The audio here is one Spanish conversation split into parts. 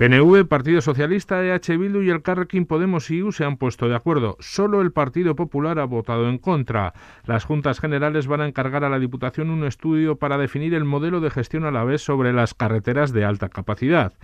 PNV, Partido Socialista, EH Bildu y el Carrequín Podemos y U se han puesto de acuerdo. Solo el Partido Popular ha votado en contra. Las Juntas Generales van a encargar a la Diputación un estudio para definir el modelo de gestión a la vez sobre las carreteras de alta capacidad.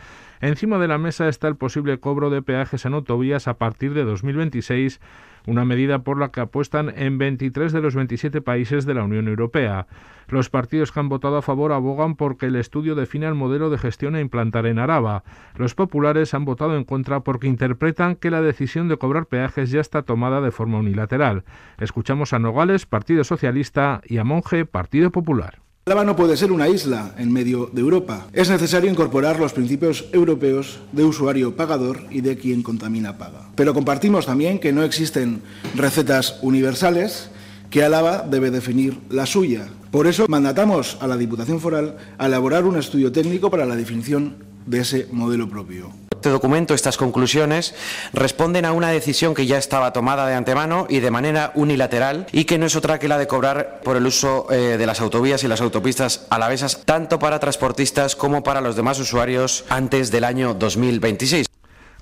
Encima de la mesa está el posible cobro de peajes en autovías a partir de 2026, una medida por la que apuestan en 23 de los 27 países de la Unión Europea. Los partidos que han votado a favor abogan porque el estudio define el modelo de gestión a implantar en Araba. Los populares han votado en contra porque interpretan que la decisión de cobrar peajes ya está tomada de forma unilateral. Escuchamos a Nogales, Partido Socialista, y a Monge, Partido Popular. Álava no puede ser una isla en medio de Europa. Es necesario incorporar los principios europeos de usuario pagador y de quien contamina paga. Pero compartimos también que no existen recetas universales que Álava debe definir la suya. Por eso mandatamos a la Diputación Foral a elaborar un estudio técnico para la definición de ese modelo propio. Este documento, estas conclusiones, responden a una decisión que ya estaba tomada de antemano y de manera unilateral y que no es otra que la de cobrar por el uso eh, de las autovías y las autopistas alavesas, tanto para transportistas como para los demás usuarios antes del año 2026.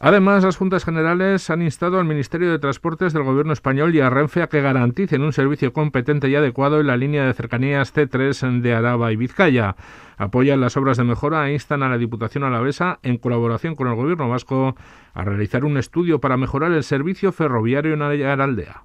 Además, las Juntas Generales han instado al Ministerio de Transportes del Gobierno español y a Renfe a que garanticen un servicio competente y adecuado en la línea de cercanías C3 de Araba y Vizcaya. Apoyan las obras de mejora e instan a la Diputación Alavesa, en colaboración con el Gobierno vasco, a realizar un estudio para mejorar el servicio ferroviario en Aldea.